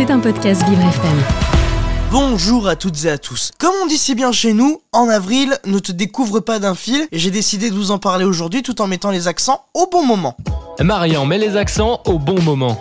C'est un podcast Vivre FM. Bonjour à toutes et à tous. Comme on dit si bien chez nous, en avril, ne te découvre pas d'un fil et j'ai décidé de vous en parler aujourd'hui tout en mettant les accents au bon moment. Marian met les accents au bon moment.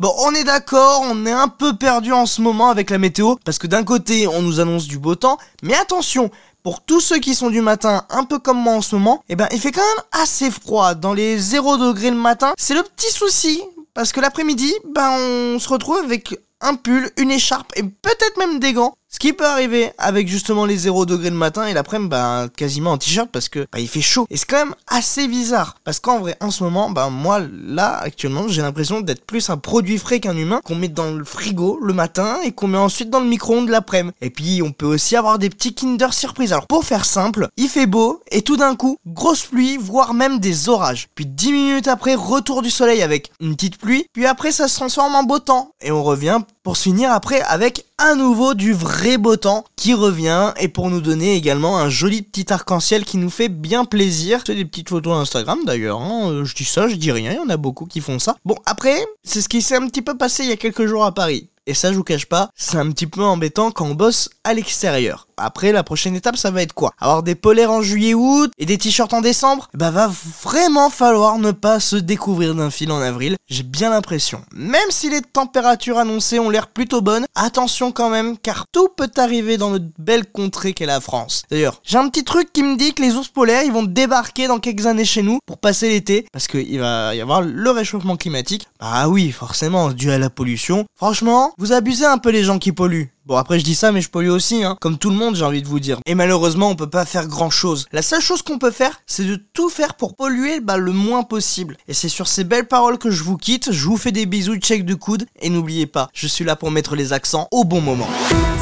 Bon, on est d'accord, on est un peu perdu en ce moment avec la météo parce que d'un côté, on nous annonce du beau temps, mais attention, pour tous ceux qui sont du matin, un peu comme moi en ce moment, eh ben il fait quand même assez froid. Dans les 0 degrés le matin, c'est le petit souci. Parce que l'après-midi, ben on se retrouve avec un pull, une écharpe et peut-être même des gants. Ce qui peut arriver avec justement les 0 degrés le matin et l'après-midi, bah, quasiment en t-shirt parce que bah, il fait chaud. Et c'est quand même assez bizarre. Parce qu'en vrai, en ce moment, bah, moi, là, actuellement, j'ai l'impression d'être plus un produit frais qu'un humain qu'on met dans le frigo le matin et qu'on met ensuite dans le micro-ondes l'après-midi. Et puis, on peut aussi avoir des petits Kinder surprise. Alors, pour faire simple, il fait beau et tout d'un coup, grosse pluie, voire même des orages. Puis 10 minutes après, retour du soleil avec une petite pluie. Puis après, ça se transforme en beau temps. Et on revient pour se finir après avec à nouveau du vrai beau temps qui revient et pour nous donner également un joli petit arc-en-ciel qui nous fait bien plaisir. C'est des petites photos Instagram d'ailleurs, hein. Euh, je dis ça, je dis rien, il y en a beaucoup qui font ça. Bon après, c'est ce qui s'est un petit peu passé il y a quelques jours à Paris. Et ça, je vous cache pas, c'est un petit peu embêtant quand on bosse à l'extérieur. Après, la prochaine étape, ça va être quoi? Avoir des polaires en juillet-août et des t-shirts en décembre? Bah va vraiment falloir ne pas se découvrir d'un fil en avril, j'ai bien l'impression. Même si les températures annoncées ont l'air plutôt bonnes, attention quand même, car tout peut arriver dans notre belle contrée qu'est la France. D'ailleurs, j'ai un petit truc qui me dit que les ours polaires, ils vont débarquer dans quelques années chez nous pour passer l'été, parce qu'il va y avoir le réchauffement climatique. Bah oui, forcément, dû à la pollution. Franchement, vous abusez un peu les gens qui polluent. Bon après je dis ça mais je pollue aussi hein, comme tout le monde j'ai envie de vous dire. Et malheureusement on peut pas faire grand chose. La seule chose qu'on peut faire c'est de tout faire pour polluer bah, le moins possible. Et c'est sur ces belles paroles que je vous quitte, je vous fais des bisous, check de coude et n'oubliez pas, je suis là pour mettre les accents au bon moment.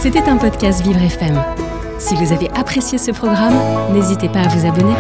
C'était un podcast Vivre FM. Si vous avez apprécié ce programme, n'hésitez pas à vous abonner.